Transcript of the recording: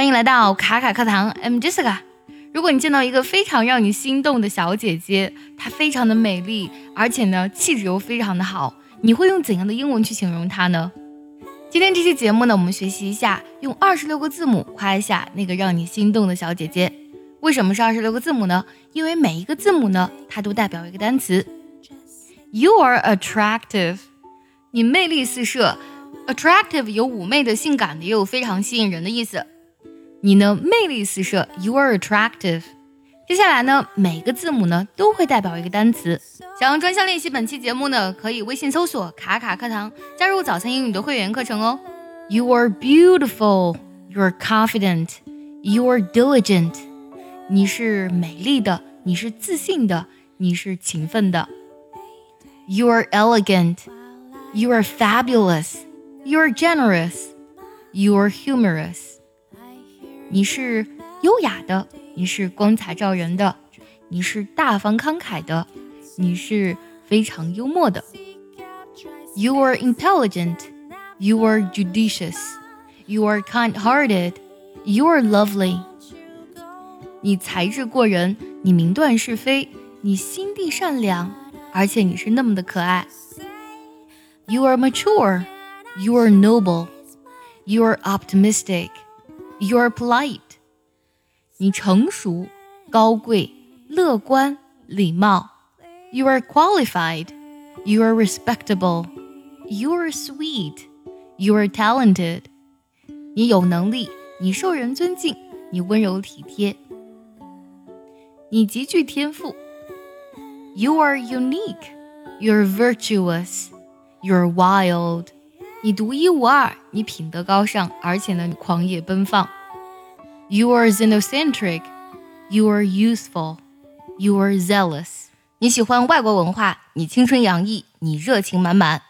欢迎来到卡卡课堂，I'm Jessica。如果你见到一个非常让你心动的小姐姐，她非常的美丽，而且呢气质又非常的好，你会用怎样的英文去形容她呢？今天这期节目呢，我们学习一下用二十六个字母夸一下那个让你心动的小姐姐。为什么是二十六个字母呢？因为每一个字母呢，它都代表一个单词。You are attractive，你魅力四射。Attractive 有妩媚的、性感的，也有非常吸引人的意思。你呢，魅力四射，You are attractive。接下来呢，每个字母呢都会代表一个单词。想要专项练习本期节目呢，可以微信搜索“卡卡课堂”，加入早餐英语的会员课程哦。You are beautiful. You are confident. You are diligent. 你是美丽的，你是自信的，你是勤奋的。You are elegant. You are fabulous. You are generous. You are humorous. 你是优雅的，你是光彩照人的，你是大方慷慨的，你是非常幽默的。You are intelligent, you are judicious, you are kind-hearted, you are lovely。你才智过人，你明断是非，你心地善良，而且你是那么的可爱。You are mature, you are noble, you are optimistic。 You are polite，你成熟、高贵、乐观、礼貌。You are qualified, you are respectable, you are sweet, you are talented。你有能力，你受人尊敬，你温柔体贴，你极具天赋。You are unique, you are virtuous, you are wild。 你独一无二，你品德高尚，而且呢，你狂野奔放。You are xenocentric, you are useful, you are zealous。你喜欢外国文化，你青春洋溢，你热情满满。